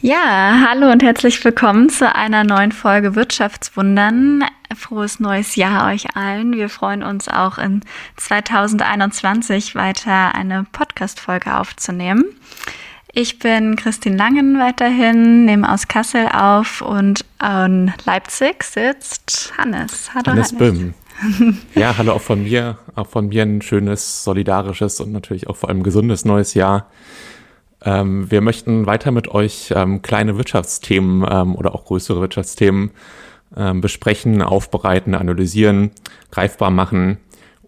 Ja, hallo und herzlich willkommen zu einer neuen Folge Wirtschaftswundern. Frohes neues Jahr euch allen. Wir freuen uns auch in 2021 weiter eine Podcast-Folge aufzunehmen. Ich bin Christine Langen weiterhin, nehme aus Kassel auf und in Leipzig sitzt Hannes. Hallo Hannes, Hannes. Böhm. ja, hallo auch von mir. Auch von mir ein schönes, solidarisches und natürlich auch vor allem gesundes neues Jahr. Ähm, wir möchten weiter mit euch ähm, kleine Wirtschaftsthemen ähm, oder auch größere Wirtschaftsthemen ähm, besprechen, aufbereiten, analysieren, greifbar machen.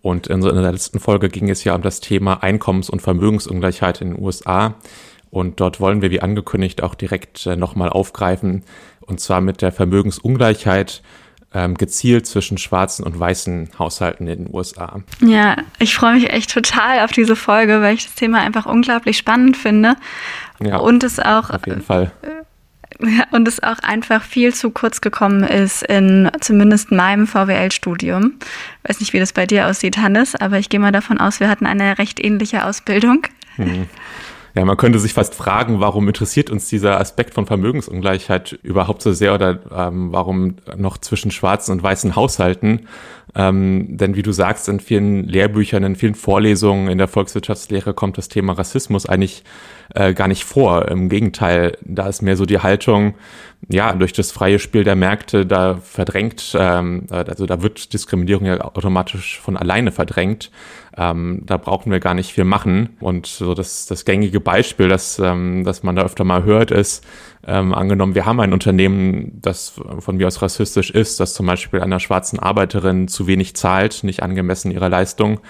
Und in, in der letzten Folge ging es ja um das Thema Einkommens- und Vermögensungleichheit in den USA. Und dort wollen wir, wie angekündigt, auch direkt äh, nochmal aufgreifen. Und zwar mit der Vermögensungleichheit ähm, gezielt zwischen schwarzen und weißen Haushalten in den USA. Ja, ich freue mich echt total auf diese Folge, weil ich das Thema einfach unglaublich spannend finde. Ja, und es auch. Auf jeden Fall. Ja, und es auch einfach viel zu kurz gekommen ist in zumindest meinem VWL-Studium. Weiß nicht, wie das bei dir aussieht, Hannes, aber ich gehe mal davon aus, wir hatten eine recht ähnliche Ausbildung. Hm. Ja, man könnte sich fast fragen, warum interessiert uns dieser Aspekt von Vermögensungleichheit überhaupt so sehr oder ähm, warum noch zwischen schwarzen und weißen Haushalten? Ähm, denn wie du sagst, in vielen Lehrbüchern, in vielen Vorlesungen in der Volkswirtschaftslehre kommt das Thema Rassismus eigentlich äh, gar nicht vor. Im Gegenteil, da ist mehr so die Haltung, ja, durch das freie Spiel der Märkte, da verdrängt, ähm, also da wird Diskriminierung ja automatisch von alleine verdrängt. Ähm, da brauchen wir gar nicht viel machen. Und so das, das gängige Beispiel, das, ähm, das man da öfter mal hört, ist, ähm, angenommen, wir haben ein Unternehmen, das von mir aus rassistisch ist, das zum Beispiel einer schwarzen Arbeiterin zu wenig zahlt, nicht angemessen ihrer Leistung,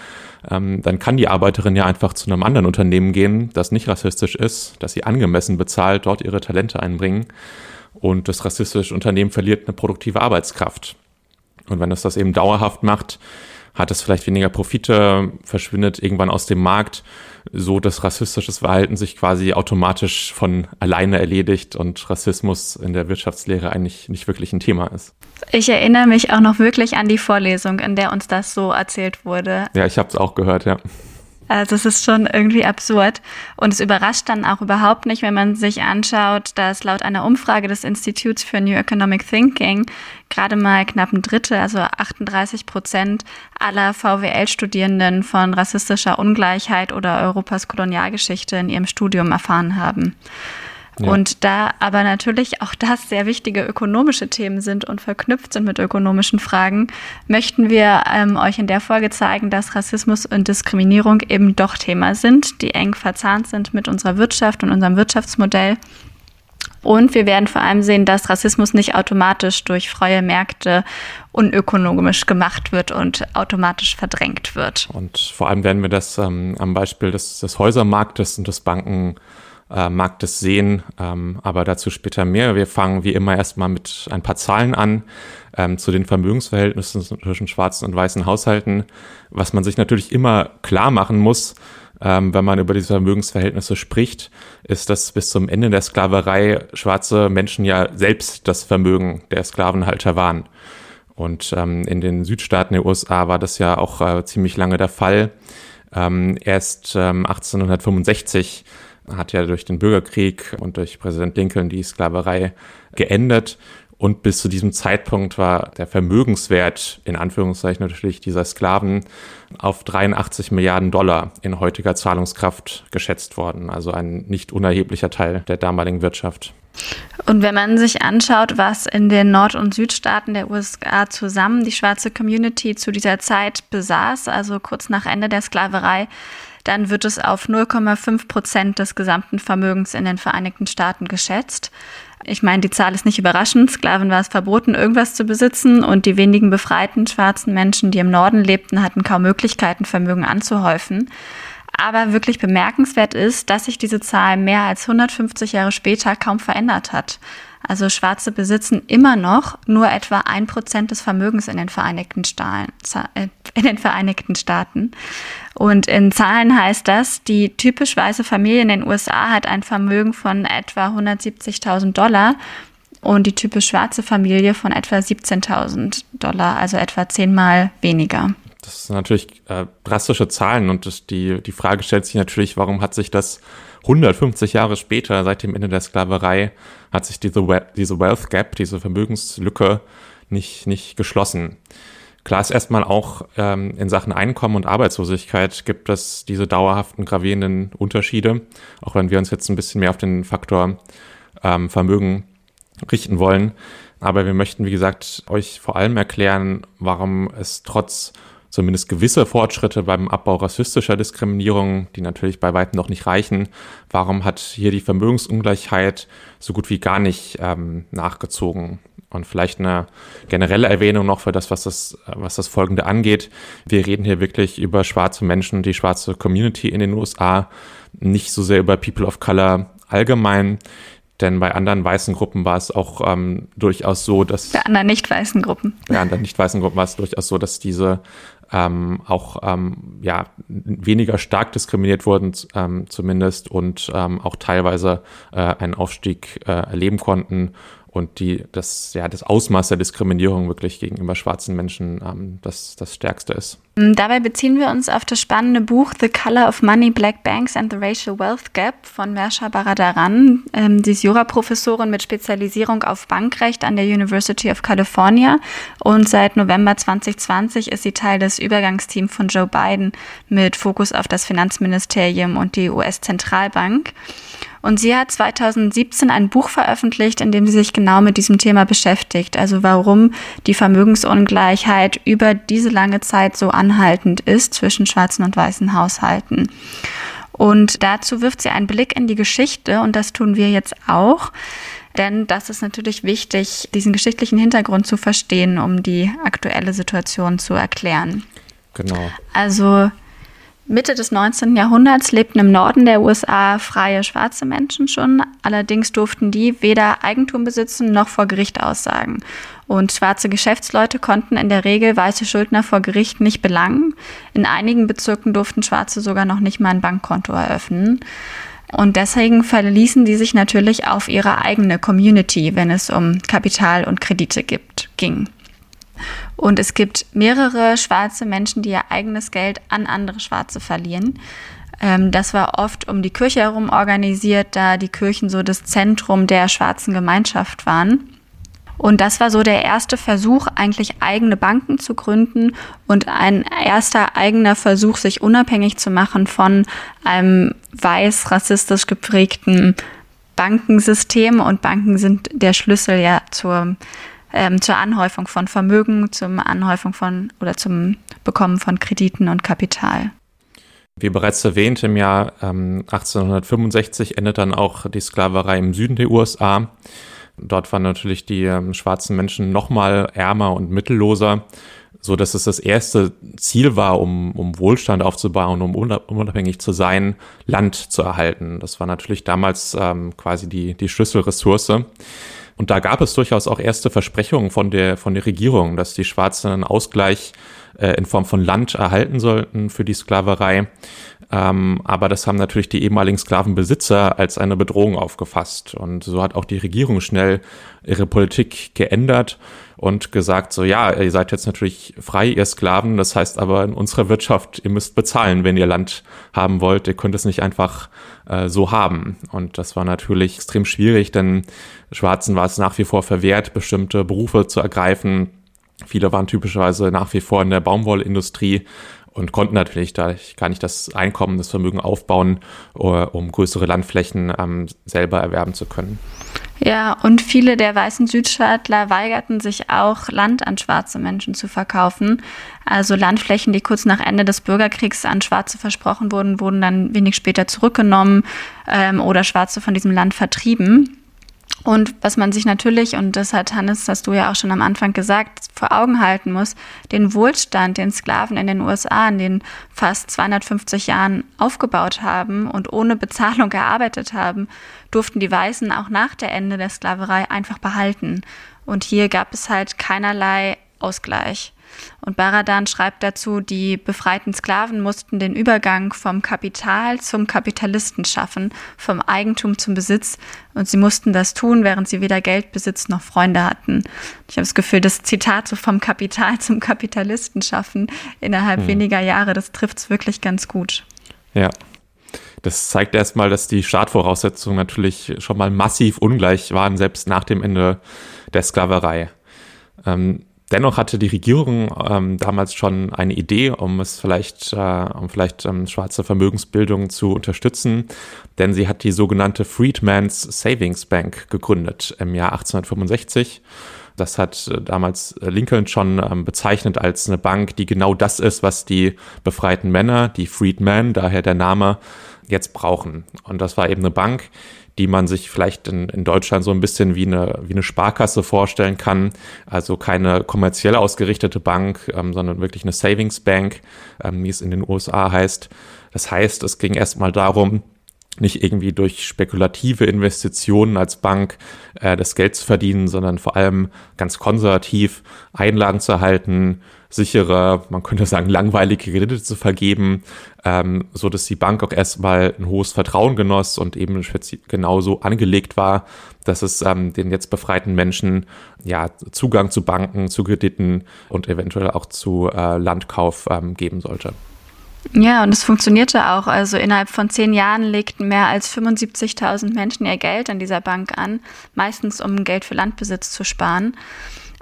ähm, dann kann die Arbeiterin ja einfach zu einem anderen Unternehmen gehen, das nicht rassistisch ist, das sie angemessen bezahlt, dort ihre Talente einbringen. Und das rassistische Unternehmen verliert eine produktive Arbeitskraft. Und wenn es das eben dauerhaft macht, hat es vielleicht weniger Profite, verschwindet irgendwann aus dem Markt, so dass rassistisches Verhalten sich quasi automatisch von alleine erledigt und Rassismus in der Wirtschaftslehre eigentlich nicht wirklich ein Thema ist. Ich erinnere mich auch noch wirklich an die Vorlesung, in der uns das so erzählt wurde. Ja, ich habe es auch gehört, ja. Also es ist schon irgendwie absurd. Und es überrascht dann auch überhaupt nicht, wenn man sich anschaut, dass laut einer Umfrage des Instituts für New Economic Thinking gerade mal knapp ein Drittel, also 38 Prozent aller VWL-Studierenden von rassistischer Ungleichheit oder Europas Kolonialgeschichte in ihrem Studium erfahren haben. Und da aber natürlich auch das sehr wichtige ökonomische Themen sind und verknüpft sind mit ökonomischen Fragen, möchten wir ähm, euch in der Folge zeigen, dass Rassismus und Diskriminierung eben doch Thema sind, die eng verzahnt sind mit unserer Wirtschaft und unserem Wirtschaftsmodell. Und wir werden vor allem sehen, dass Rassismus nicht automatisch durch freie Märkte unökonomisch gemacht wird und automatisch verdrängt wird. Und vor allem werden wir das ähm, am Beispiel des, des Häusermarktes und des Banken äh, Marktes sehen, ähm, aber dazu später mehr. Wir fangen wie immer erstmal mit ein paar Zahlen an ähm, zu den Vermögensverhältnissen zwischen schwarzen und weißen Haushalten. Was man sich natürlich immer klar machen muss, ähm, wenn man über diese Vermögensverhältnisse spricht, ist, dass bis zum Ende der Sklaverei schwarze Menschen ja selbst das Vermögen der Sklavenhalter waren. Und ähm, in den Südstaaten der USA war das ja auch äh, ziemlich lange der Fall. Ähm, erst ähm, 1865 hat ja durch den Bürgerkrieg und durch Präsident Lincoln die Sklaverei geendet. Und bis zu diesem Zeitpunkt war der Vermögenswert, in Anführungszeichen natürlich, dieser Sklaven auf 83 Milliarden Dollar in heutiger Zahlungskraft geschätzt worden. Also ein nicht unerheblicher Teil der damaligen Wirtschaft. Und wenn man sich anschaut, was in den Nord- und Südstaaten der USA zusammen die schwarze Community zu dieser Zeit besaß, also kurz nach Ende der Sklaverei, dann wird es auf 0,5 Prozent des gesamten Vermögens in den Vereinigten Staaten geschätzt. Ich meine, die Zahl ist nicht überraschend. Sklaven war es verboten, irgendwas zu besitzen und die wenigen befreiten schwarzen Menschen, die im Norden lebten, hatten kaum Möglichkeiten, Vermögen anzuhäufen. Aber wirklich bemerkenswert ist, dass sich diese Zahl mehr als 150 Jahre später kaum verändert hat. Also Schwarze besitzen immer noch nur etwa ein Prozent des Vermögens in den Vereinigten, Staaten, äh, in den Vereinigten Staaten. Und in Zahlen heißt das, die typisch weiße Familie in den USA hat ein Vermögen von etwa 170.000 Dollar und die typisch schwarze Familie von etwa 17.000 Dollar, also etwa zehnmal weniger. Das sind natürlich äh, drastische Zahlen und das, die, die Frage stellt sich natürlich, warum hat sich das 150 Jahre später, seit dem Ende der Sklaverei, hat sich diese, diese Wealth Gap, diese Vermögenslücke nicht, nicht geschlossen. Klar ist erstmal auch ähm, in Sachen Einkommen und Arbeitslosigkeit gibt es diese dauerhaften gravierenden Unterschiede, auch wenn wir uns jetzt ein bisschen mehr auf den Faktor ähm, Vermögen richten wollen. Aber wir möchten, wie gesagt, euch vor allem erklären, warum es trotz zumindest gewisse Fortschritte beim Abbau rassistischer Diskriminierung, die natürlich bei weitem noch nicht reichen, warum hat hier die Vermögensungleichheit so gut wie gar nicht ähm, nachgezogen? Und vielleicht eine generelle Erwähnung noch für das, was das, was das Folgende angeht. Wir reden hier wirklich über schwarze Menschen, die schwarze Community in den USA, nicht so sehr über People of Color allgemein. Denn bei anderen weißen Gruppen war es auch ähm, durchaus so, dass. Bei anderen nicht weißen Gruppen. Bei anderen nicht weißen Gruppen war es durchaus so, dass diese ähm, auch ähm, ja, weniger stark diskriminiert wurden, ähm, zumindest, und ähm, auch teilweise äh, einen Aufstieg äh, erleben konnten und die, das, ja, das Ausmaß der Diskriminierung wirklich gegenüber schwarzen Menschen ähm, das, das Stärkste ist. Mm, dabei beziehen wir uns auf das spannende Buch The Color of Money, Black Banks and the Racial Wealth Gap von Mersha Baradaran. Ähm, sie ist Juraprofessorin mit Spezialisierung auf Bankrecht an der University of California und seit November 2020 ist sie Teil des Übergangsteams von Joe Biden mit Fokus auf das Finanzministerium und die US-Zentralbank. Und sie hat 2017 ein Buch veröffentlicht, in dem sie sich genau mit diesem Thema beschäftigt. Also warum die Vermögensungleichheit über diese lange Zeit so anhaltend ist zwischen schwarzen und weißen Haushalten. Und dazu wirft sie einen Blick in die Geschichte und das tun wir jetzt auch. Denn das ist natürlich wichtig, diesen geschichtlichen Hintergrund zu verstehen, um die aktuelle Situation zu erklären. Genau. Also Mitte des 19. Jahrhunderts lebten im Norden der USA freie schwarze Menschen schon. Allerdings durften die weder Eigentum besitzen noch vor Gericht aussagen. Und schwarze Geschäftsleute konnten in der Regel weiße Schuldner vor Gericht nicht belangen. In einigen Bezirken durften Schwarze sogar noch nicht mal ein Bankkonto eröffnen. Und deswegen verließen die sich natürlich auf ihre eigene Community, wenn es um Kapital und Kredite gibt, ging. Und es gibt mehrere schwarze Menschen, die ihr eigenes Geld an andere Schwarze verlieren. Ähm, das war oft um die Kirche herum organisiert, da die Kirchen so das Zentrum der schwarzen Gemeinschaft waren. Und das war so der erste Versuch, eigentlich eigene Banken zu gründen und ein erster eigener Versuch, sich unabhängig zu machen von einem weiß rassistisch geprägten Bankensystem. Und Banken sind der Schlüssel ja zur ähm, zur Anhäufung von Vermögen, zum Anhäufung von oder zum Bekommen von Krediten und Kapital. Wie bereits erwähnt, im Jahr ähm, 1865 endet dann auch die Sklaverei im Süden der USA. Dort waren natürlich die ähm, schwarzen Menschen nochmal ärmer und mittelloser, so dass es das erste Ziel war, um, um Wohlstand aufzubauen, um unabhängig zu sein, Land zu erhalten. Das war natürlich damals ähm, quasi die, die Schlüsselressource. Und da gab es durchaus auch erste Versprechungen von der, von der Regierung, dass die Schwarzen einen Ausgleich äh, in Form von Land erhalten sollten für die Sklaverei. Ähm, aber das haben natürlich die ehemaligen Sklavenbesitzer als eine Bedrohung aufgefasst. Und so hat auch die Regierung schnell ihre Politik geändert und gesagt, so ja, ihr seid jetzt natürlich frei, ihr Sklaven, das heißt aber in unserer Wirtschaft, ihr müsst bezahlen, wenn ihr Land haben wollt, ihr könnt es nicht einfach äh, so haben. Und das war natürlich extrem schwierig, denn Schwarzen war es nach wie vor verwehrt, bestimmte Berufe zu ergreifen. Viele waren typischerweise nach wie vor in der Baumwollindustrie und konnten natürlich da gar nicht das Einkommen, das Vermögen aufbauen, äh, um größere Landflächen ähm, selber erwerben zu können. Ja, und viele der weißen Südstaatler weigerten sich auch, Land an schwarze Menschen zu verkaufen. Also Landflächen, die kurz nach Ende des Bürgerkriegs an Schwarze versprochen wurden, wurden dann wenig später zurückgenommen ähm, oder Schwarze von diesem Land vertrieben. Und was man sich natürlich, und das hat Hannes, hast du ja auch schon am Anfang gesagt, vor Augen halten muss, den Wohlstand, den Sklaven in den USA in den fast 250 Jahren aufgebaut haben und ohne Bezahlung gearbeitet haben, durften die Weißen auch nach der Ende der Sklaverei einfach behalten. Und hier gab es halt keinerlei Ausgleich. Und Baradan schreibt dazu, die befreiten Sklaven mussten den Übergang vom Kapital zum Kapitalisten schaffen, vom Eigentum zum Besitz. Und sie mussten das tun, während sie weder Geldbesitz noch Freunde hatten. Ich habe das Gefühl, das Zitat so vom Kapital zum Kapitalisten schaffen innerhalb hm. weniger Jahre, das trifft es wirklich ganz gut. Ja. Das zeigt erstmal, dass die Startvoraussetzungen natürlich schon mal massiv ungleich waren, selbst nach dem Ende der Sklaverei. Ähm, dennoch hatte die Regierung ähm, damals schon eine Idee, um es vielleicht, äh, um vielleicht ähm, schwarze Vermögensbildung zu unterstützen, denn sie hat die sogenannte Freedman's Savings Bank gegründet im Jahr 1865 das hat äh, damals äh, Lincoln schon ähm, bezeichnet als eine Bank, die genau das ist, was die befreiten Männer, die Freedmen, daher der Name, jetzt brauchen. Und das war eben eine Bank, die man sich vielleicht in, in Deutschland so ein bisschen wie eine, wie eine Sparkasse vorstellen kann. Also keine kommerziell ausgerichtete Bank, ähm, sondern wirklich eine Savings Bank, ähm, wie es in den USA heißt. Das heißt, es ging erstmal darum, nicht irgendwie durch spekulative Investitionen als Bank äh, das Geld zu verdienen, sondern vor allem ganz konservativ Einlagen zu erhalten, sichere, man könnte sagen, langweilige Kredite zu vergeben, ähm, so dass die Bank auch erstmal ein hohes Vertrauen genoss und eben genauso angelegt war, dass es ähm, den jetzt befreiten Menschen ja Zugang zu Banken, zu Krediten und eventuell auch zu äh, Landkauf ähm, geben sollte. Ja, und es funktionierte auch. Also innerhalb von zehn Jahren legten mehr als 75.000 Menschen ihr Geld an dieser Bank an, meistens um Geld für Landbesitz zu sparen.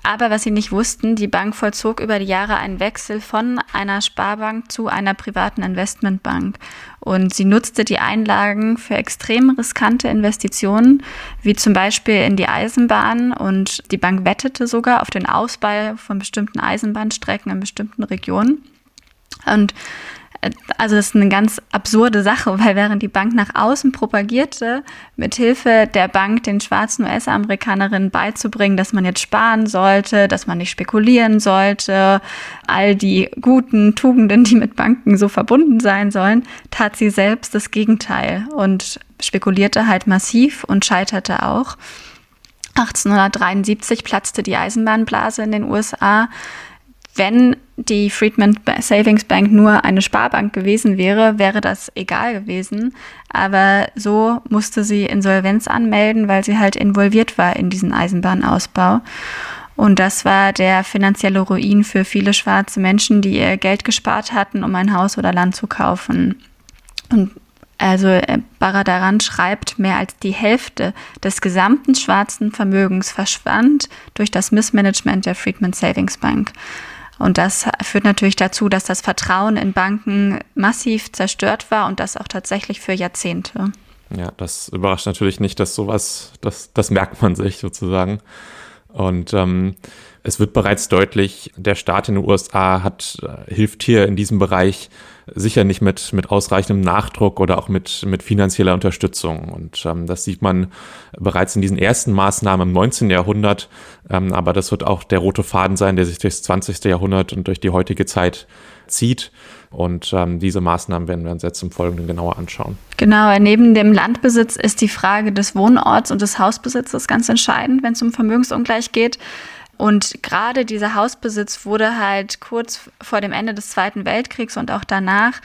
Aber was sie nicht wussten, die Bank vollzog über die Jahre einen Wechsel von einer Sparbank zu einer privaten Investmentbank. Und sie nutzte die Einlagen für extrem riskante Investitionen, wie zum Beispiel in die Eisenbahn. Und die Bank wettete sogar auf den Ausbau von bestimmten Eisenbahnstrecken in bestimmten Regionen. Und also das ist eine ganz absurde Sache, weil während die Bank nach außen propagierte, mit Hilfe der Bank den schwarzen US-Amerikanerinnen beizubringen, dass man jetzt sparen sollte, dass man nicht spekulieren sollte, all die guten Tugenden, die mit Banken so verbunden sein sollen, tat sie selbst das Gegenteil und spekulierte halt massiv und scheiterte auch. 1873 platzte die Eisenbahnblase in den USA wenn die Friedman Savings Bank nur eine Sparbank gewesen wäre, wäre das egal gewesen. Aber so musste sie Insolvenz anmelden, weil sie halt involviert war in diesen Eisenbahnausbau. Und das war der finanzielle Ruin für viele schwarze Menschen, die ihr Geld gespart hatten, um ein Haus oder Land zu kaufen. Und also äh, Baradaran schreibt, mehr als die Hälfte des gesamten schwarzen Vermögens verschwand durch das Missmanagement der Friedman Savings Bank. Und das führt natürlich dazu, dass das Vertrauen in Banken massiv zerstört war und das auch tatsächlich für Jahrzehnte. Ja, das überrascht natürlich nicht, dass sowas, das, das merkt man sich sozusagen. Und ähm, es wird bereits deutlich, der Staat in den USA hat, äh, hilft hier in diesem Bereich sicher nicht mit, mit ausreichendem Nachdruck oder auch mit, mit finanzieller Unterstützung. Und ähm, das sieht man bereits in diesen ersten Maßnahmen im 19. Jahrhundert. Ähm, aber das wird auch der rote Faden sein, der sich durchs 20. Jahrhundert und durch die heutige Zeit zieht. Und ähm, diese Maßnahmen werden wir uns jetzt im Folgenden genauer anschauen. Genau, neben dem Landbesitz ist die Frage des Wohnorts und des Hausbesitzes ganz entscheidend, wenn es um Vermögensungleich geht. Und gerade dieser Hausbesitz wurde halt kurz vor dem Ende des Zweiten Weltkriegs und auch danach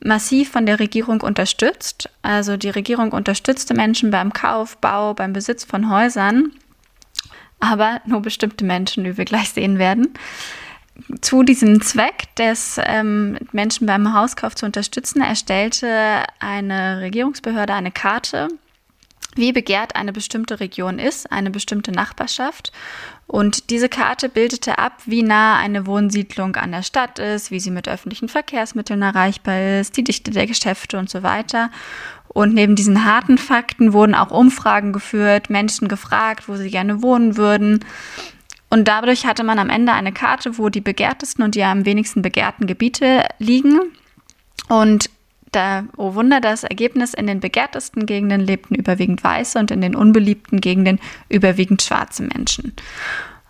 massiv von der Regierung unterstützt. Also die Regierung unterstützte Menschen beim Kauf, Bau, beim Besitz von Häusern, aber nur bestimmte Menschen, wie wir gleich sehen werden. Zu diesem Zweck, des ähm, Menschen beim Hauskauf zu unterstützen, erstellte eine Regierungsbehörde eine Karte wie begehrt eine bestimmte Region ist, eine bestimmte Nachbarschaft. Und diese Karte bildete ab, wie nah eine Wohnsiedlung an der Stadt ist, wie sie mit öffentlichen Verkehrsmitteln erreichbar ist, die Dichte der Geschäfte und so weiter. Und neben diesen harten Fakten wurden auch Umfragen geführt, Menschen gefragt, wo sie gerne wohnen würden. Und dadurch hatte man am Ende eine Karte, wo die begehrtesten und die am wenigsten begehrten Gebiete liegen. Und da, oh Wunder, das Ergebnis, in den begehrtesten Gegenden lebten überwiegend weiße und in den unbeliebten Gegenden überwiegend schwarze Menschen.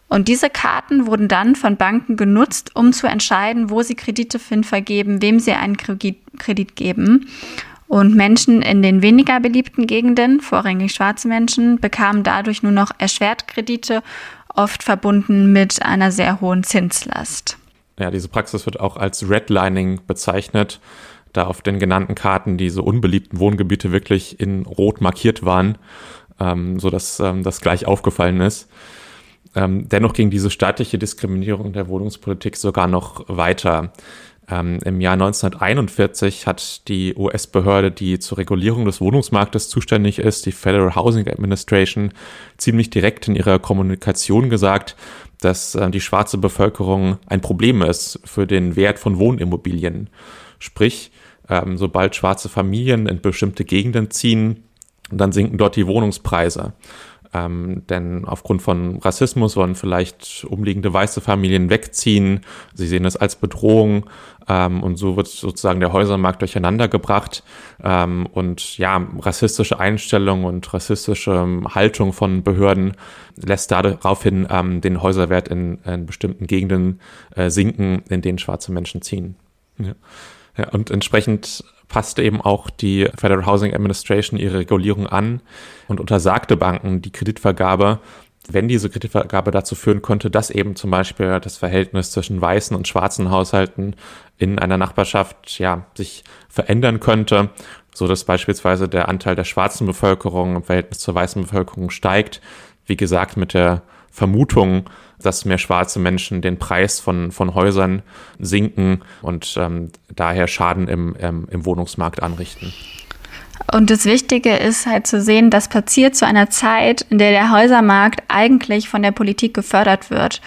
Und diese Karten wurden dann von Banken genutzt, um zu entscheiden, wo sie Kredite hin vergeben, wem sie einen Kredit geben. Und Menschen in den weniger beliebten Gegenden, vorrangig schwarze Menschen, bekamen dadurch nur noch erschwert Kredite, oft verbunden mit einer sehr hohen Zinslast. Ja, diese Praxis wird auch als Redlining bezeichnet da auf den genannten Karten diese unbeliebten Wohngebiete wirklich in rot markiert waren, ähm, so dass ähm, das gleich aufgefallen ist. Ähm, dennoch ging diese staatliche Diskriminierung der Wohnungspolitik sogar noch weiter. Ähm, Im Jahr 1941 hat die US-Behörde, die zur Regulierung des Wohnungsmarktes zuständig ist, die Federal Housing Administration, ziemlich direkt in ihrer Kommunikation gesagt, dass äh, die schwarze Bevölkerung ein Problem ist für den Wert von Wohnimmobilien. Sprich, ähm, sobald schwarze Familien in bestimmte Gegenden ziehen, dann sinken dort die Wohnungspreise. Ähm, denn aufgrund von Rassismus wollen vielleicht umliegende weiße Familien wegziehen. Sie sehen es als Bedrohung ähm, und so wird sozusagen der Häusermarkt durcheinander gebracht. Ähm, und ja, rassistische Einstellung und rassistische Haltung von Behörden lässt daraufhin ähm, den Häuserwert in, in bestimmten Gegenden äh, sinken, in denen schwarze Menschen ziehen. Ja. Ja, und entsprechend passte eben auch die Federal Housing Administration ihre Regulierung an und untersagte Banken die Kreditvergabe, wenn diese Kreditvergabe dazu führen konnte, dass eben zum Beispiel das Verhältnis zwischen weißen und schwarzen Haushalten in einer Nachbarschaft ja sich verändern könnte, so dass beispielsweise der Anteil der schwarzen Bevölkerung im Verhältnis zur weißen Bevölkerung steigt. Wie gesagt, mit der Vermutung, dass mehr schwarze Menschen den Preis von, von Häusern sinken und ähm, daher Schaden im, ähm, im Wohnungsmarkt anrichten. Und das Wichtige ist halt zu sehen, das passiert zu einer Zeit, in der der Häusermarkt eigentlich von der Politik gefördert wird.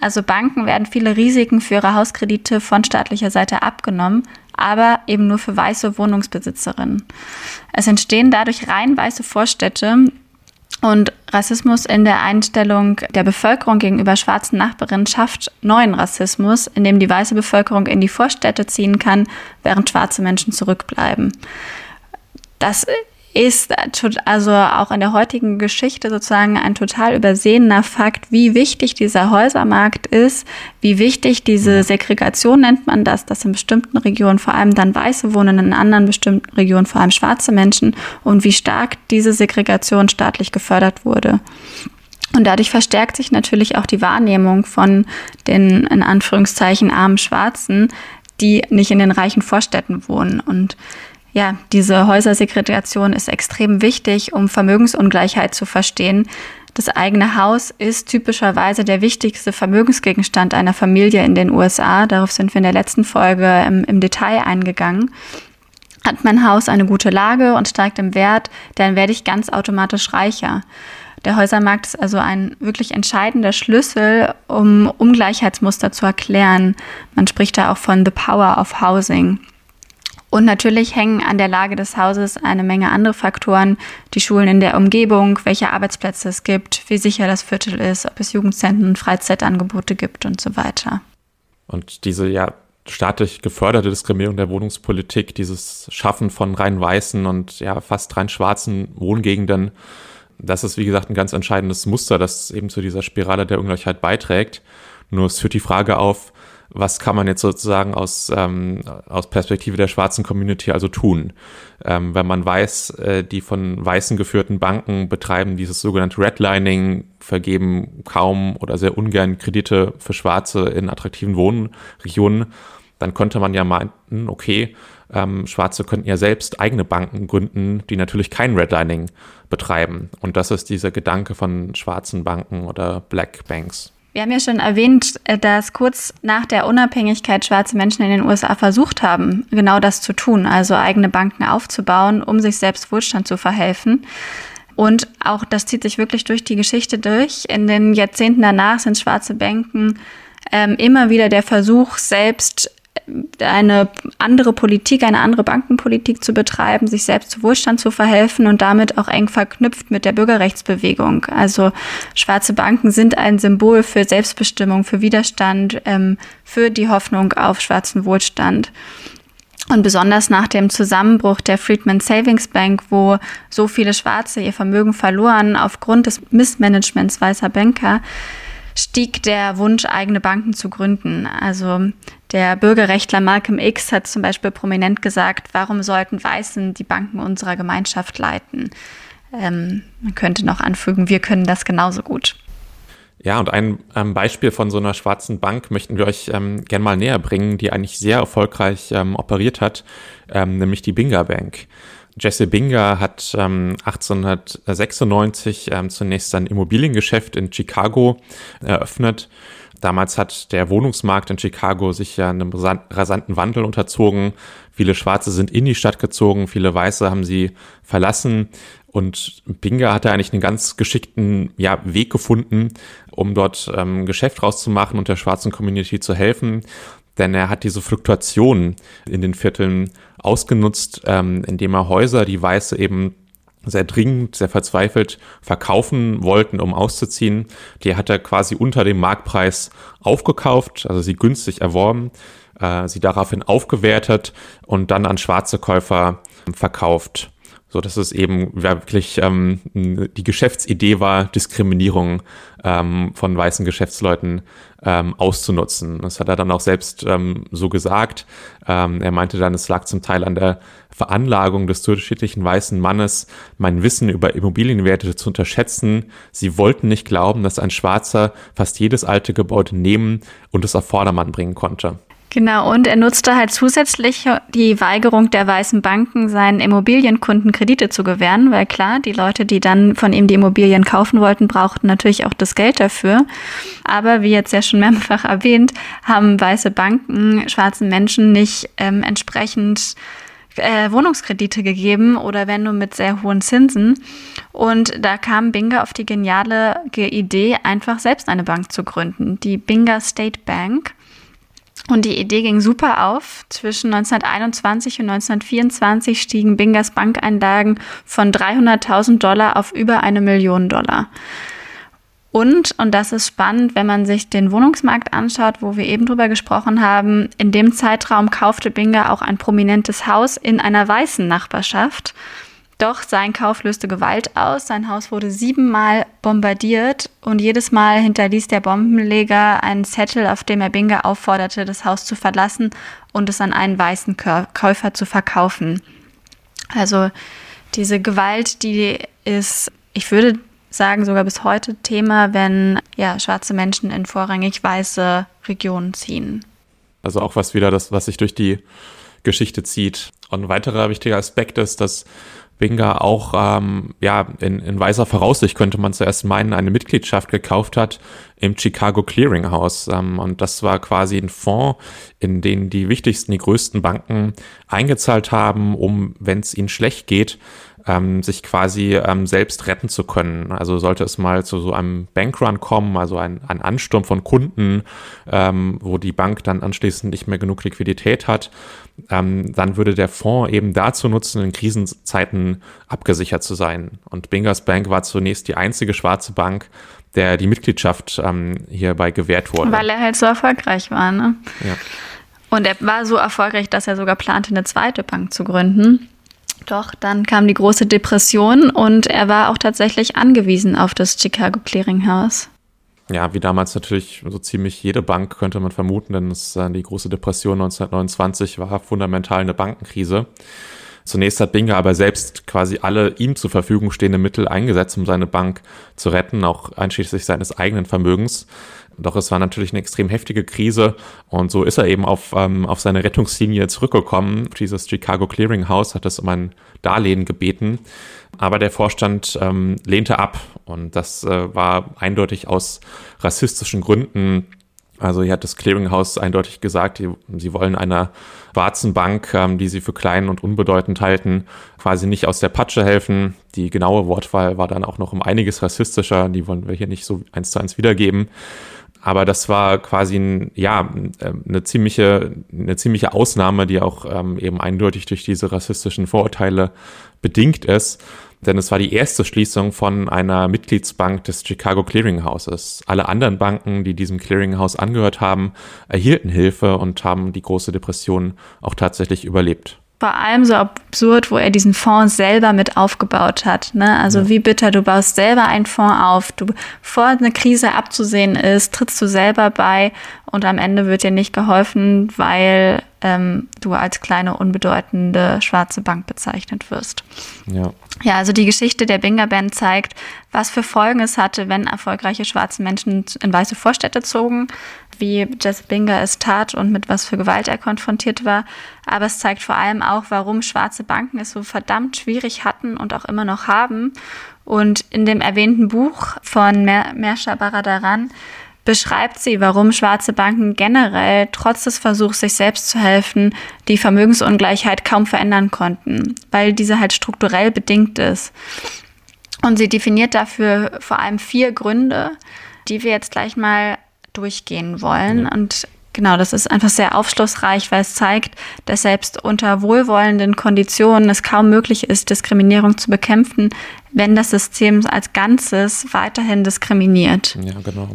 Also Banken werden viele Risiken für ihre Hauskredite von staatlicher Seite abgenommen, aber eben nur für weiße Wohnungsbesitzerinnen. Es entstehen dadurch rein weiße Vorstädte, und Rassismus in der Einstellung der Bevölkerung gegenüber schwarzen Nachbarinnen schafft neuen Rassismus, indem die weiße Bevölkerung in die Vorstädte ziehen kann, während schwarze Menschen zurückbleiben. Das ist also auch in der heutigen Geschichte sozusagen ein total übersehener Fakt, wie wichtig dieser Häusermarkt ist, wie wichtig diese Segregation nennt man das, dass in bestimmten Regionen vor allem dann Weiße wohnen, in anderen bestimmten Regionen vor allem schwarze Menschen und wie stark diese Segregation staatlich gefördert wurde. Und dadurch verstärkt sich natürlich auch die Wahrnehmung von den in Anführungszeichen armen Schwarzen, die nicht in den reichen Vorstädten wohnen. Und ja, diese Häusersegregation ist extrem wichtig, um Vermögensungleichheit zu verstehen. Das eigene Haus ist typischerweise der wichtigste Vermögensgegenstand einer Familie in den USA. Darauf sind wir in der letzten Folge im, im Detail eingegangen. Hat mein Haus eine gute Lage und steigt im Wert, dann werde ich ganz automatisch reicher. Der Häusermarkt ist also ein wirklich entscheidender Schlüssel, um Ungleichheitsmuster zu erklären. Man spricht da auch von The Power of Housing. Und natürlich hängen an der Lage des Hauses eine Menge andere Faktoren, die Schulen in der Umgebung, welche Arbeitsplätze es gibt, wie sicher das Viertel ist, ob es Jugendzentren und Freizeitangebote gibt und so weiter. Und diese ja staatlich geförderte Diskriminierung der Wohnungspolitik, dieses Schaffen von rein weißen und ja fast rein schwarzen Wohngegenden, das ist wie gesagt ein ganz entscheidendes Muster, das eben zu dieser Spirale der Ungleichheit beiträgt. Nur es führt die Frage auf, was kann man jetzt sozusagen aus, ähm, aus Perspektive der schwarzen Community also tun? Ähm, wenn man weiß, äh, die von Weißen geführten Banken betreiben dieses sogenannte Redlining, vergeben kaum oder sehr ungern Kredite für Schwarze in attraktiven Wohnregionen, dann könnte man ja meinen, okay, ähm, Schwarze könnten ja selbst eigene Banken gründen, die natürlich kein Redlining betreiben. Und das ist dieser Gedanke von schwarzen Banken oder Black Banks. Wir haben ja schon erwähnt, äh, dass kurz nach der Unabhängigkeit schwarze Menschen in den USA versucht haben, genau das zu tun, also eigene Banken aufzubauen, um sich selbst Wohlstand zu verhelfen. Und auch das zieht sich wirklich durch die Geschichte durch. In den Jahrzehnten danach sind schwarze Banken ähm, immer wieder der Versuch, selbst eine andere Politik, eine andere Bankenpolitik zu betreiben, sich selbst zu Wohlstand zu verhelfen und damit auch eng verknüpft mit der Bürgerrechtsbewegung. Also schwarze Banken sind ein Symbol für Selbstbestimmung, für Widerstand, ähm, für die Hoffnung auf schwarzen Wohlstand. Und besonders nach dem Zusammenbruch der Freedman Savings Bank, wo so viele Schwarze ihr Vermögen verloren aufgrund des Missmanagements weißer Banker, stieg der Wunsch, eigene Banken zu gründen. Also der Bürgerrechtler Malcolm X hat zum Beispiel prominent gesagt, warum sollten Weißen die Banken unserer Gemeinschaft leiten? Ähm, man könnte noch anfügen, wir können das genauso gut. Ja, und ein ähm, Beispiel von so einer schwarzen Bank möchten wir euch ähm, gerne mal näher bringen, die eigentlich sehr erfolgreich ähm, operiert hat, ähm, nämlich die Binga Bank. Jesse Binger hat ähm, 1896 ähm, zunächst sein Immobiliengeschäft in Chicago eröffnet Damals hat der Wohnungsmarkt in Chicago sich ja einem rasanten Wandel unterzogen. Viele Schwarze sind in die Stadt gezogen, viele Weiße haben sie verlassen. Und Binga hatte eigentlich einen ganz geschickten ja, Weg gefunden, um dort ähm, Geschäft rauszumachen und der schwarzen Community zu helfen. Denn er hat diese Fluktuationen in den Vierteln ausgenutzt, ähm, indem er Häuser, die Weiße eben sehr dringend, sehr verzweifelt verkaufen wollten, um auszuziehen. Die hat er quasi unter dem Marktpreis aufgekauft, also sie günstig erworben, äh, sie daraufhin aufgewertet und dann an schwarze Käufer verkauft so dass es eben wirklich ähm, die Geschäftsidee war, Diskriminierung ähm, von weißen Geschäftsleuten ähm, auszunutzen. Das hat er dann auch selbst ähm, so gesagt. Ähm, er meinte dann, es lag zum Teil an der Veranlagung des durchschnittlichen weißen Mannes, mein Wissen über Immobilienwerte zu unterschätzen. Sie wollten nicht glauben, dass ein Schwarzer fast jedes alte Gebäude nehmen und es auf Vordermann bringen konnte. Genau, und er nutzte halt zusätzlich die Weigerung der weißen Banken, seinen Immobilienkunden Kredite zu gewähren, weil klar, die Leute, die dann von ihm die Immobilien kaufen wollten, brauchten natürlich auch das Geld dafür. Aber wie jetzt ja schon mehrfach erwähnt, haben weiße Banken schwarzen Menschen nicht ähm, entsprechend äh, Wohnungskredite gegeben oder wenn nur mit sehr hohen Zinsen. Und da kam Binga auf die geniale Idee, einfach selbst eine Bank zu gründen, die Binga State Bank. Und die Idee ging super auf. Zwischen 1921 und 1924 stiegen Bingas Bankeinlagen von 300.000 Dollar auf über eine Million Dollar. Und, und das ist spannend, wenn man sich den Wohnungsmarkt anschaut, wo wir eben drüber gesprochen haben, in dem Zeitraum kaufte Binga auch ein prominentes Haus in einer weißen Nachbarschaft. Doch sein Kauf löste Gewalt aus. Sein Haus wurde siebenmal bombardiert und jedes Mal hinterließ der Bombenleger einen Zettel, auf dem er Binga aufforderte, das Haus zu verlassen und es an einen weißen Käufer zu verkaufen. Also diese Gewalt, die ist, ich würde sagen, sogar bis heute Thema, wenn ja, schwarze Menschen in vorrangig weiße Regionen ziehen. Also auch was wieder das, was sich durch die Geschichte zieht. Und ein weiterer wichtiger Aspekt ist, dass Binga auch ähm, ja in, in weiser Voraussicht könnte man zuerst meinen, eine Mitgliedschaft gekauft hat im Chicago Clearing House. Ähm, und das war quasi ein Fonds, in den die wichtigsten, die größten Banken eingezahlt haben, um, wenn es ihnen schlecht geht, ähm, sich quasi ähm, selbst retten zu können. Also sollte es mal zu so einem Bankrun kommen, also ein, ein Ansturm von Kunden, ähm, wo die Bank dann anschließend nicht mehr genug Liquidität hat, ähm, dann würde der Fonds eben dazu nutzen, in Krisenzeiten abgesichert zu sein. Und Bingers Bank war zunächst die einzige schwarze Bank, der die Mitgliedschaft ähm, hierbei gewährt wurde. Weil er halt so erfolgreich war, ne? Ja. Und er war so erfolgreich, dass er sogar plante, eine zweite Bank zu gründen. Doch dann kam die große Depression und er war auch tatsächlich angewiesen auf das Chicago Clearing House. Ja, wie damals natürlich so ziemlich jede Bank könnte man vermuten, denn es, äh, die große Depression 1929 war fundamental eine Bankenkrise. Zunächst hat Binger aber selbst quasi alle ihm zur Verfügung stehende Mittel eingesetzt, um seine Bank zu retten, auch einschließlich seines eigenen Vermögens. Doch es war natürlich eine extrem heftige Krise und so ist er eben auf, ähm, auf seine Rettungslinie zurückgekommen. Dieses Chicago Clearing House hat es um ein Darlehen gebeten, aber der Vorstand ähm, lehnte ab und das äh, war eindeutig aus rassistischen Gründen also hier hat das Clearinghouse eindeutig gesagt, die, sie wollen einer schwarzen Bank, ähm, die sie für klein und unbedeutend halten, quasi nicht aus der Patsche helfen. Die genaue Wortwahl war dann auch noch um einiges rassistischer, die wollen wir hier nicht so eins zu eins wiedergeben. Aber das war quasi ein, ja, eine ziemliche, eine ziemliche Ausnahme, die auch ähm, eben eindeutig durch diese rassistischen Vorurteile bedingt ist denn es war die erste Schließung von einer Mitgliedsbank des Chicago Clearinghouses. Alle anderen Banken, die diesem Clearinghouse angehört haben, erhielten Hilfe und haben die große Depression auch tatsächlich überlebt vor allem so absurd, wo er diesen Fonds selber mit aufgebaut hat. Ne? Also ja. wie bitter, du baust selber einen Fonds auf, du vor eine Krise abzusehen ist, trittst du selber bei und am Ende wird dir nicht geholfen, weil ähm, du als kleine unbedeutende schwarze Bank bezeichnet wirst. Ja. Ja, also die Geschichte der Binger Band zeigt, was für Folgen es hatte, wenn erfolgreiche schwarze Menschen in weiße Vorstädte zogen, wie Jesse Binger es tat und mit was für Gewalt er konfrontiert war. Aber es zeigt vor allem auch, warum schwarze Banken es so verdammt schwierig hatten und auch immer noch haben. Und in dem erwähnten Buch von Mer Mersha Baradaran beschreibt sie, warum schwarze Banken generell trotz des Versuchs, sich selbst zu helfen, die Vermögensungleichheit kaum verändern konnten, weil diese halt strukturell bedingt ist. Und sie definiert dafür vor allem vier Gründe, die wir jetzt gleich mal durchgehen wollen. Ja. Und genau, das ist einfach sehr aufschlussreich, weil es zeigt, dass selbst unter wohlwollenden Konditionen es kaum möglich ist, Diskriminierung zu bekämpfen, wenn das System als Ganzes weiterhin diskriminiert. Ja, genau.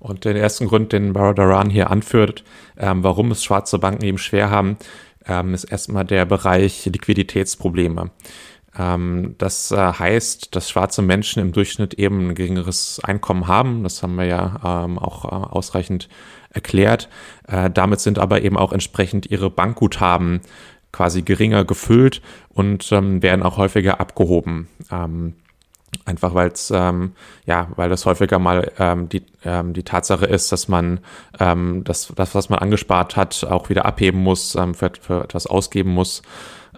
Und den ersten Grund, den Baradaran hier anführt, ähm, warum es schwarze Banken eben schwer haben, ähm, ist erstmal der Bereich Liquiditätsprobleme. Ähm, das äh, heißt, dass schwarze Menschen im Durchschnitt eben ein geringeres Einkommen haben. Das haben wir ja ähm, auch äh, ausreichend erklärt. Äh, damit sind aber eben auch entsprechend ihre Bankguthaben quasi geringer gefüllt und ähm, werden auch häufiger abgehoben. Ähm, Einfach weil es, ähm, ja, weil das häufiger mal ähm, die, die Tatsache ist, dass man das, das, was man angespart hat, auch wieder abheben muss, für, für etwas ausgeben muss.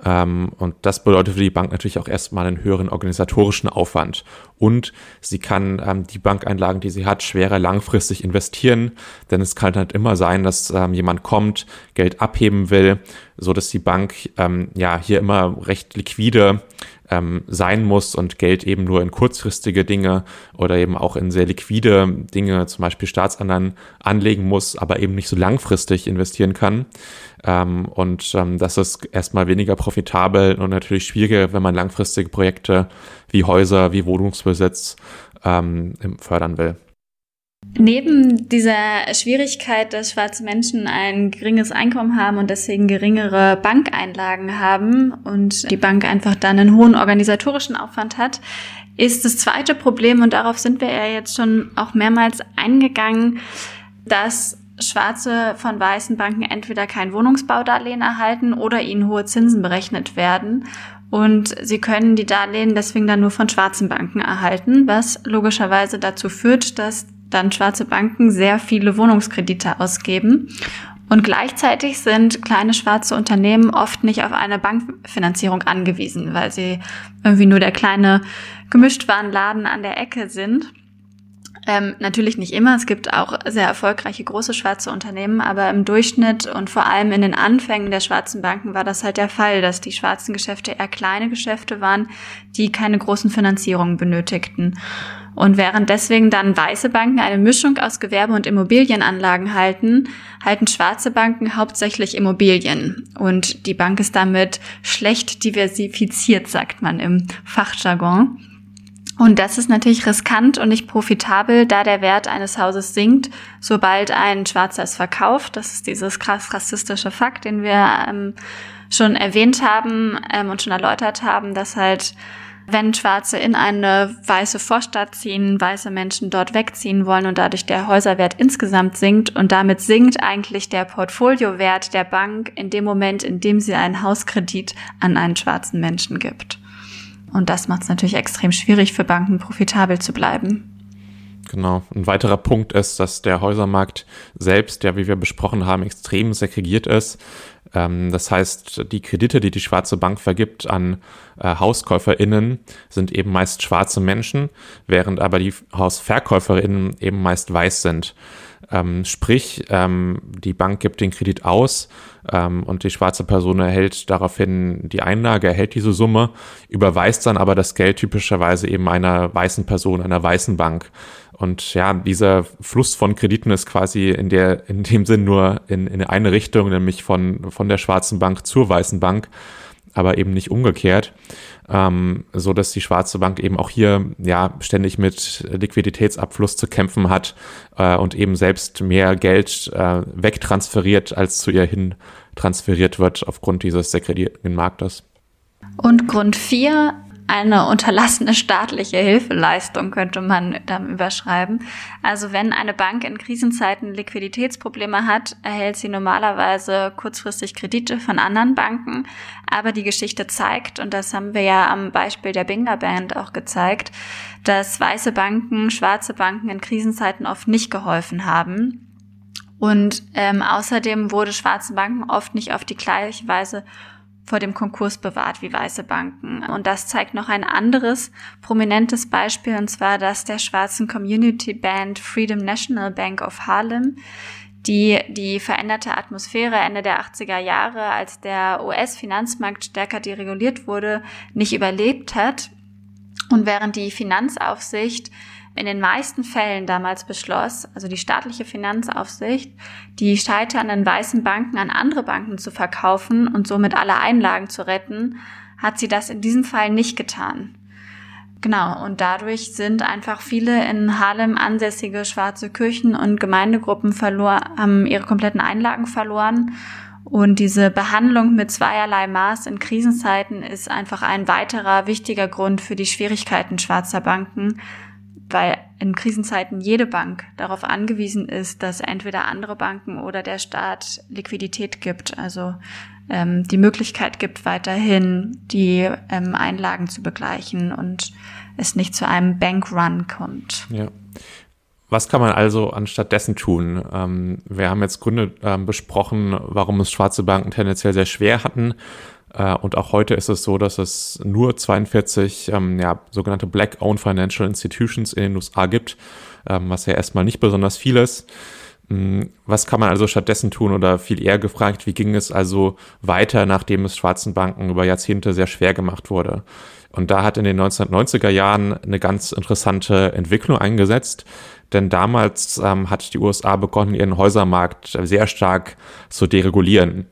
Ähm, und das bedeutet für die Bank natürlich auch erstmal einen höheren organisatorischen Aufwand. Und sie kann ähm, die Bankeinlagen, die sie hat, schwerer langfristig investieren, denn es kann halt immer sein, dass ähm, jemand kommt, Geld abheben will, so dass die Bank ähm, ja hier immer recht liquide ähm, sein muss und Geld eben nur in kurzfristige Dinge oder eben auch in sehr liquide Dinge, zum Beispiel Staatsanleihen, anlegen muss, aber eben nicht so langfristig investieren kann. Ähm, und ähm, das ist erstmal weniger profitabel und natürlich schwieriger, wenn man langfristige Projekte wie Häuser, wie Wohnungsbesitz ähm, fördern will. Neben dieser Schwierigkeit, dass schwarze Menschen ein geringes Einkommen haben und deswegen geringere Bankeinlagen haben und die Bank einfach dann einen hohen organisatorischen Aufwand hat, ist das zweite Problem, und darauf sind wir ja jetzt schon auch mehrmals eingegangen, dass Schwarze von weißen Banken entweder kein Wohnungsbaudarlehen erhalten oder ihnen hohe Zinsen berechnet werden. Und sie können die Darlehen deswegen dann nur von schwarzen Banken erhalten, was logischerweise dazu führt, dass dann schwarze Banken sehr viele Wohnungskredite ausgeben. Und gleichzeitig sind kleine schwarze Unternehmen oft nicht auf eine Bankfinanzierung angewiesen, weil sie irgendwie nur der kleine Gemischtwarenladen an der Ecke sind. Ähm, natürlich nicht immer. Es gibt auch sehr erfolgreiche große schwarze Unternehmen, aber im Durchschnitt und vor allem in den Anfängen der schwarzen Banken war das halt der Fall, dass die schwarzen Geschäfte eher kleine Geschäfte waren, die keine großen Finanzierungen benötigten. Und während deswegen dann weiße Banken eine Mischung aus Gewerbe- und Immobilienanlagen halten, halten schwarze Banken hauptsächlich Immobilien. Und die Bank ist damit schlecht diversifiziert, sagt man im Fachjargon. Und das ist natürlich riskant und nicht profitabel, da der Wert eines Hauses sinkt, sobald ein Schwarzer es verkauft. Das ist dieses krass rassistische Fakt, den wir ähm, schon erwähnt haben ähm, und schon erläutert haben, dass halt wenn Schwarze in eine weiße Vorstadt ziehen, weiße Menschen dort wegziehen wollen und dadurch der Häuserwert insgesamt sinkt und damit sinkt eigentlich der Portfoliowert der Bank in dem Moment, in dem sie einen Hauskredit an einen schwarzen Menschen gibt. Und das macht es natürlich extrem schwierig für Banken, profitabel zu bleiben. Genau. Ein weiterer Punkt ist, dass der Häusermarkt selbst, ja, wie wir besprochen haben, extrem segregiert ist. Ähm, das heißt, die Kredite, die die schwarze Bank vergibt an äh, HauskäuferInnen, sind eben meist schwarze Menschen, während aber die HausverkäuferInnen eben meist weiß sind. Ähm, sprich, ähm, die Bank gibt den Kredit aus ähm, und die schwarze Person erhält daraufhin die Einlage, erhält diese Summe, überweist dann aber das Geld typischerweise eben einer weißen Person, einer weißen Bank. Und ja, dieser Fluss von Krediten ist quasi in der, in dem Sinn nur in, in eine Richtung, nämlich von, von der schwarzen Bank zur weißen Bank, aber eben nicht umgekehrt ähm, so dass die Schwarze Bank eben auch hier ja ständig mit Liquiditätsabfluss zu kämpfen hat äh, und eben selbst mehr Geld äh, wegtransferiert, als zu ihr hin transferiert wird aufgrund dieses segregierten Marktes. Und Grund 4 eine unterlassene staatliche Hilfeleistung, könnte man dann überschreiben. Also wenn eine Bank in Krisenzeiten Liquiditätsprobleme hat, erhält sie normalerweise kurzfristig Kredite von anderen Banken. Aber die Geschichte zeigt, und das haben wir ja am Beispiel der Binger Band auch gezeigt, dass weiße Banken, schwarze Banken in Krisenzeiten oft nicht geholfen haben. Und ähm, außerdem wurde schwarze Banken oft nicht auf die gleiche Weise vor dem Konkurs bewahrt wie weiße Banken. Und das zeigt noch ein anderes prominentes Beispiel, und zwar das der schwarzen Community Band Freedom National Bank of Harlem, die die veränderte Atmosphäre Ende der 80er Jahre, als der US-Finanzmarkt stärker dereguliert wurde, nicht überlebt hat. Und während die Finanzaufsicht in den meisten Fällen damals beschloss, also die staatliche Finanzaufsicht, die scheiternden weißen Banken an andere Banken zu verkaufen und somit alle Einlagen zu retten, hat sie das in diesem Fall nicht getan. Genau, und dadurch sind einfach viele in Harlem ansässige schwarze Kirchen und Gemeindegruppen verloren, haben ihre kompletten Einlagen verloren. Und diese Behandlung mit zweierlei Maß in Krisenzeiten ist einfach ein weiterer wichtiger Grund für die Schwierigkeiten schwarzer Banken, weil in Krisenzeiten jede Bank darauf angewiesen ist, dass entweder andere Banken oder der Staat Liquidität gibt, also ähm, die Möglichkeit gibt, weiterhin die ähm, Einlagen zu begleichen und es nicht zu einem Bankrun kommt. Ja. Was kann man also anstattdessen tun? Ähm, wir haben jetzt Gründe ähm, besprochen, warum es schwarze Banken tendenziell sehr schwer hatten. Äh, und auch heute ist es so, dass es nur 42 ähm, ja, sogenannte Black-Owned Financial Institutions in den USA gibt, ähm, was ja erstmal nicht besonders viel ist. Hm, was kann man also stattdessen tun oder viel eher gefragt, wie ging es also weiter, nachdem es schwarzen Banken über Jahrzehnte sehr schwer gemacht wurde? Und da hat in den 1990er Jahren eine ganz interessante Entwicklung eingesetzt, denn damals ähm, hat die USA begonnen, ihren Häusermarkt sehr stark zu deregulieren.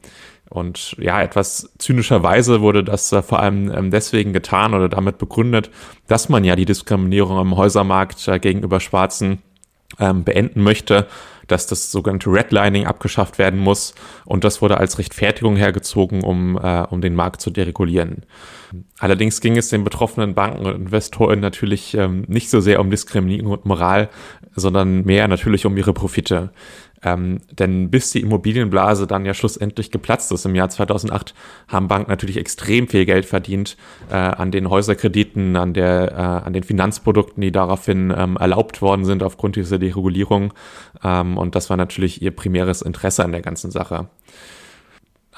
Und ja, etwas zynischerweise wurde das vor allem ähm, deswegen getan oder damit begründet, dass man ja die Diskriminierung am Häusermarkt äh, gegenüber Schwarzen ähm, beenden möchte, dass das sogenannte Redlining abgeschafft werden muss. Und das wurde als Rechtfertigung hergezogen, um, äh, um den Markt zu deregulieren. Allerdings ging es den betroffenen Banken und Investoren natürlich ähm, nicht so sehr um Diskriminierung und Moral, sondern mehr natürlich um ihre Profite. Ähm, denn bis die Immobilienblase dann ja schlussendlich geplatzt ist im Jahr 2008, haben Banken natürlich extrem viel Geld verdient äh, an den Häuserkrediten, an, der, äh, an den Finanzprodukten, die daraufhin ähm, erlaubt worden sind aufgrund dieser Deregulierung. Ähm, und das war natürlich ihr primäres Interesse an der ganzen Sache.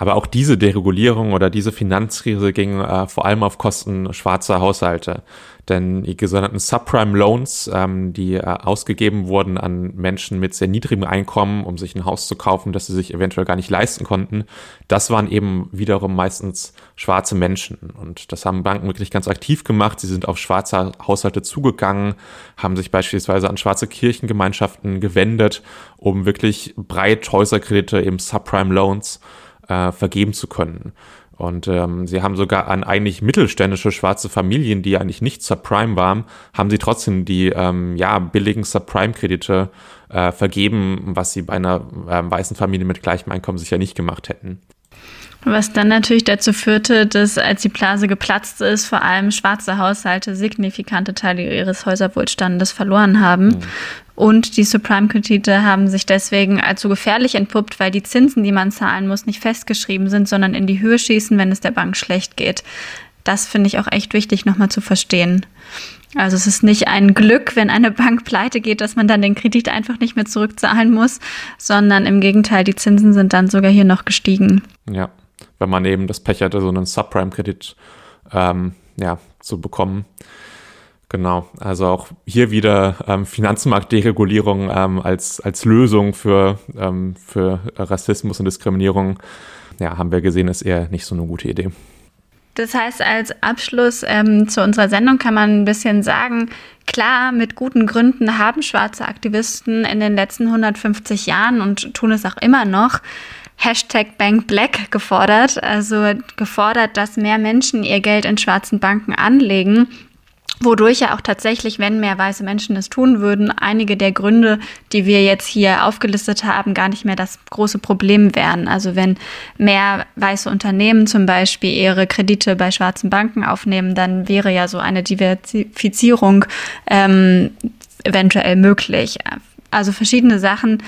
Aber auch diese Deregulierung oder diese Finanzkrise ging äh, vor allem auf Kosten schwarzer Haushalte. Denn die sogenannten Subprime Loans, ähm, die äh, ausgegeben wurden an Menschen mit sehr niedrigem Einkommen, um sich ein Haus zu kaufen, das sie sich eventuell gar nicht leisten konnten, das waren eben wiederum meistens schwarze Menschen. Und das haben Banken wirklich ganz aktiv gemacht. Sie sind auf schwarze Haushalte zugegangen, haben sich beispielsweise an schwarze Kirchengemeinschaften gewendet, um wirklich breit Häuserkredite, eben Subprime Loans, äh, vergeben zu können. Und ähm, sie haben sogar an eigentlich mittelständische schwarze Familien, die eigentlich nicht Subprime waren, haben sie trotzdem die ähm, ja, billigen Subprime-Kredite äh, vergeben, was sie bei einer äh, weißen Familie mit gleichem Einkommen sicher nicht gemacht hätten. Was dann natürlich dazu führte, dass als die Blase geplatzt ist, vor allem schwarze Haushalte signifikante Teile ihres Häuserwohlstandes verloren haben. Mhm. Und die Subprime-Kredite haben sich deswegen als so gefährlich entpuppt, weil die Zinsen, die man zahlen muss, nicht festgeschrieben sind, sondern in die Höhe schießen, wenn es der Bank schlecht geht. Das finde ich auch echt wichtig, nochmal zu verstehen. Also es ist nicht ein Glück, wenn eine Bank pleite geht, dass man dann den Kredit einfach nicht mehr zurückzahlen muss, sondern im Gegenteil, die Zinsen sind dann sogar hier noch gestiegen. Ja, wenn man eben das Pech hatte, so einen Subprime-Kredit ähm, ja, zu bekommen. Genau, also auch hier wieder ähm, Finanzmarktderegulierung ähm, als, als Lösung für, ähm, für Rassismus und Diskriminierung, ja, haben wir gesehen, ist eher nicht so eine gute Idee. Das heißt, als Abschluss ähm, zu unserer Sendung kann man ein bisschen sagen, klar, mit guten Gründen haben schwarze Aktivisten in den letzten 150 Jahren und tun es auch immer noch Hashtag Bank Black gefordert, also gefordert, dass mehr Menschen ihr Geld in schwarzen Banken anlegen wodurch ja auch tatsächlich, wenn mehr weiße Menschen es tun würden, einige der Gründe, die wir jetzt hier aufgelistet haben, gar nicht mehr das große Problem wären. Also wenn mehr weiße Unternehmen zum Beispiel ihre Kredite bei schwarzen Banken aufnehmen, dann wäre ja so eine Diversifizierung ähm, eventuell möglich. Also verschiedene Sachen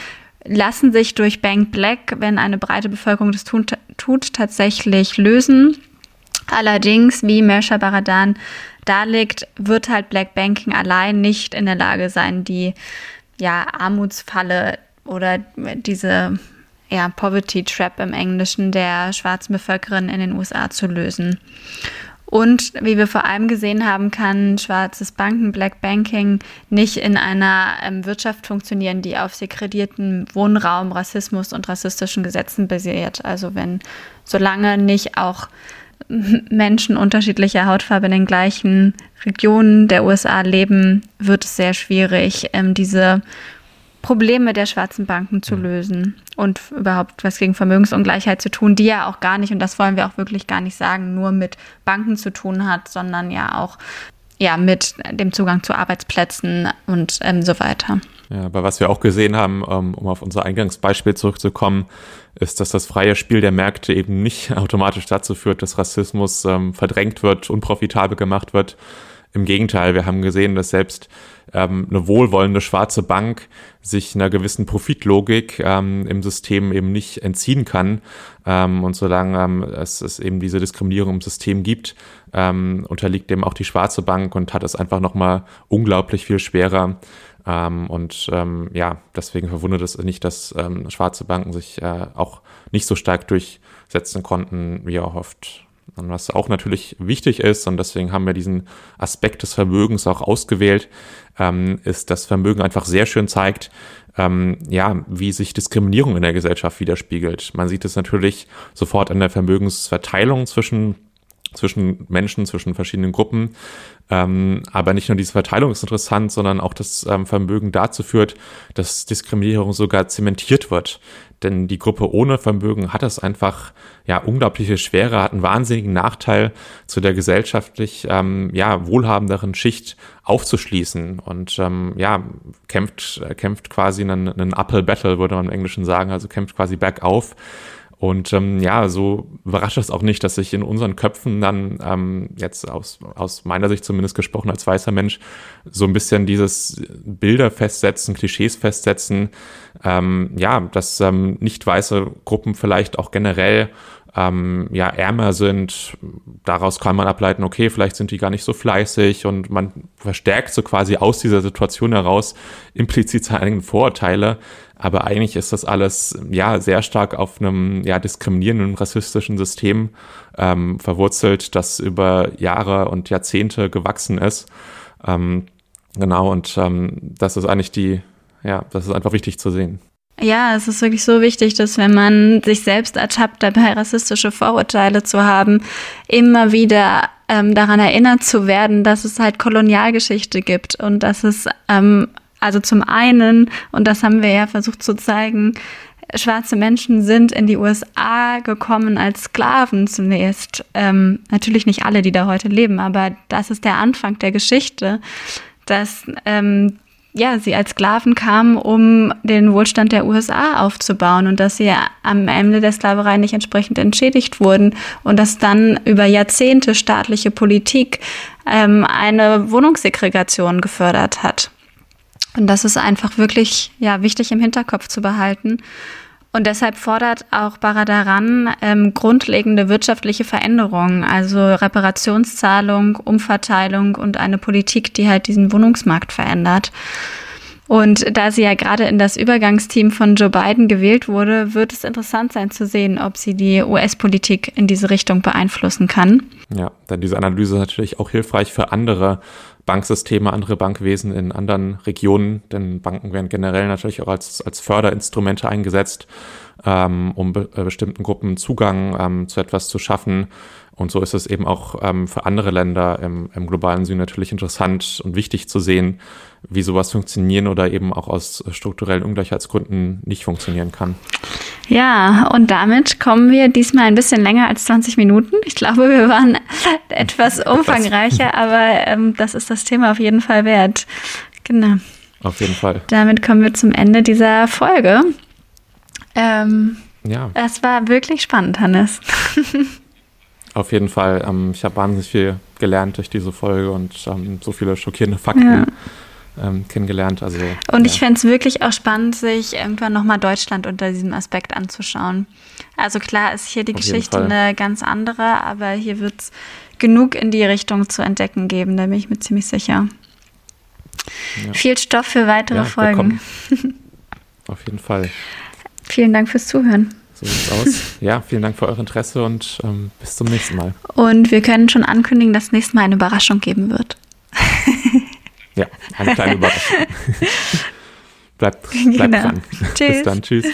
lassen sich durch Bank Black, wenn eine breite Bevölkerung das tun, tut, tatsächlich lösen. Allerdings, wie Mersha Baradan darlegt, wird halt Black Banking allein nicht in der Lage sein, die ja, Armutsfalle oder diese ja, Poverty Trap im Englischen der schwarzen Bevölkerung in den USA zu lösen. Und wie wir vor allem gesehen haben, kann schwarzes Banken, Black Banking nicht in einer ähm, Wirtschaft funktionieren, die auf segregierten Wohnraum, Rassismus und rassistischen Gesetzen basiert. Also wenn, solange nicht auch Menschen unterschiedlicher Hautfarbe in den gleichen Regionen der USA leben, wird es sehr schwierig, ähm, diese Probleme der schwarzen Banken zu lösen und überhaupt was gegen Vermögensungleichheit zu tun, die ja auch gar nicht, und das wollen wir auch wirklich gar nicht sagen, nur mit Banken zu tun hat, sondern ja auch ja, mit dem Zugang zu Arbeitsplätzen und ähm, so weiter. Ja, aber was wir auch gesehen haben, ähm, um auf unser Eingangsbeispiel zurückzukommen, ist, dass das freie Spiel der Märkte eben nicht automatisch dazu führt, dass Rassismus ähm, verdrängt wird, unprofitabel gemacht wird. Im Gegenteil, wir haben gesehen, dass selbst ähm, eine wohlwollende schwarze Bank sich einer gewissen Profitlogik ähm, im System eben nicht entziehen kann. Ähm, und solange ähm, es, es eben diese Diskriminierung im System gibt, ähm, unterliegt dem auch die schwarze Bank und hat es einfach nochmal unglaublich viel schwerer. Ähm, und ähm, ja, deswegen verwundert es nicht, dass ähm, schwarze Banken sich äh, auch nicht so stark durchsetzen konnten, wie erhofft. Und was auch natürlich wichtig ist, und deswegen haben wir diesen Aspekt des Vermögens auch ausgewählt, ähm, ist, dass Vermögen einfach sehr schön zeigt, ähm, ja, wie sich Diskriminierung in der Gesellschaft widerspiegelt. Man sieht es natürlich sofort an der Vermögensverteilung zwischen zwischen Menschen, zwischen verschiedenen Gruppen. Ähm, aber nicht nur diese Verteilung ist interessant, sondern auch das ähm, Vermögen dazu führt, dass Diskriminierung sogar zementiert wird. Denn die Gruppe ohne Vermögen hat es einfach ja unglaubliche Schwere, hat einen wahnsinnigen Nachteil zu der gesellschaftlich ähm, ja wohlhabenderen Schicht aufzuschließen und ähm, ja kämpft kämpft quasi einen, einen Uphill Battle würde man im Englischen sagen, also kämpft quasi bergauf und ähm, ja, so überrascht es auch nicht, dass sich in unseren Köpfen dann ähm, jetzt aus, aus meiner Sicht zumindest gesprochen als weißer Mensch so ein bisschen dieses Bilder festsetzen, Klischees festsetzen, ähm, ja, dass ähm, nicht weiße Gruppen vielleicht auch generell ähm, ja ärmer sind. Daraus kann man ableiten, okay, vielleicht sind die gar nicht so fleißig und man verstärkt so quasi aus dieser Situation heraus implizit seine eigenen Vorurteile. Aber eigentlich ist das alles ja sehr stark auf einem ja diskriminierenden rassistischen System ähm, verwurzelt, das über Jahre und Jahrzehnte gewachsen ist. Ähm, genau, und ähm, das ist eigentlich die, ja, das ist einfach wichtig zu sehen. Ja, es ist wirklich so wichtig, dass wenn man sich selbst ertappt, dabei rassistische Vorurteile zu haben, immer wieder ähm, daran erinnert zu werden, dass es halt Kolonialgeschichte gibt und dass es ähm, also zum einen, und das haben wir ja versucht zu zeigen, schwarze Menschen sind in die USA gekommen als Sklaven zunächst. Ähm, natürlich nicht alle, die da heute leben, aber das ist der Anfang der Geschichte, dass ähm, ja, sie als Sklaven kamen, um den Wohlstand der USA aufzubauen und dass sie am Ende der Sklaverei nicht entsprechend entschädigt wurden und dass dann über Jahrzehnte staatliche Politik ähm, eine Wohnungssegregation gefördert hat. Und das ist einfach wirklich ja, wichtig im Hinterkopf zu behalten. Und deshalb fordert auch Baradaran ähm, grundlegende wirtschaftliche Veränderungen, also Reparationszahlung, Umverteilung und eine Politik, die halt diesen Wohnungsmarkt verändert. Und da sie ja gerade in das Übergangsteam von Joe Biden gewählt wurde, wird es interessant sein zu sehen, ob sie die US-Politik in diese Richtung beeinflussen kann. Ja, denn diese Analyse ist natürlich auch hilfreich für andere Banksysteme, andere Bankwesen in anderen Regionen, denn Banken werden generell natürlich auch als, als Förderinstrumente eingesetzt, um be äh, bestimmten Gruppen Zugang ähm, zu etwas zu schaffen. Und so ist es eben auch ähm, für andere Länder im, im globalen Süden natürlich interessant und wichtig zu sehen, wie sowas funktionieren oder eben auch aus strukturellen Ungleichheitsgründen nicht funktionieren kann. Ja, und damit kommen wir diesmal ein bisschen länger als 20 Minuten. Ich glaube, wir waren etwas umfangreicher, aber ähm, das ist das Thema auf jeden Fall wert. Genau. Auf jeden Fall. Damit kommen wir zum Ende dieser Folge. Ähm, ja. Es war wirklich spannend, Hannes. Auf jeden Fall. Ähm, ich habe wahnsinnig viel gelernt durch diese Folge und ähm, so viele schockierende Fakten. Ja ähm, kennengelernt. Also, und ich fände es wirklich auch spannend, sich irgendwann nochmal Deutschland unter diesem Aspekt anzuschauen. Also klar ist hier die Auf Geschichte eine ganz andere, aber hier wird es genug in die Richtung zu entdecken geben, da bin ich mir ziemlich sicher. Ja. Viel Stoff für weitere ja, Folgen. Auf jeden Fall. Vielen Dank fürs Zuhören. So sieht's aus. Ja, vielen Dank für euer Interesse und ähm, bis zum nächsten Mal. Und wir können schon ankündigen, dass nächstes Mal eine Überraschung geben wird. ja, eine kleine Überraschung. bleibt bleibt genau. dran. Tschüss. Bis dann. Tschüss.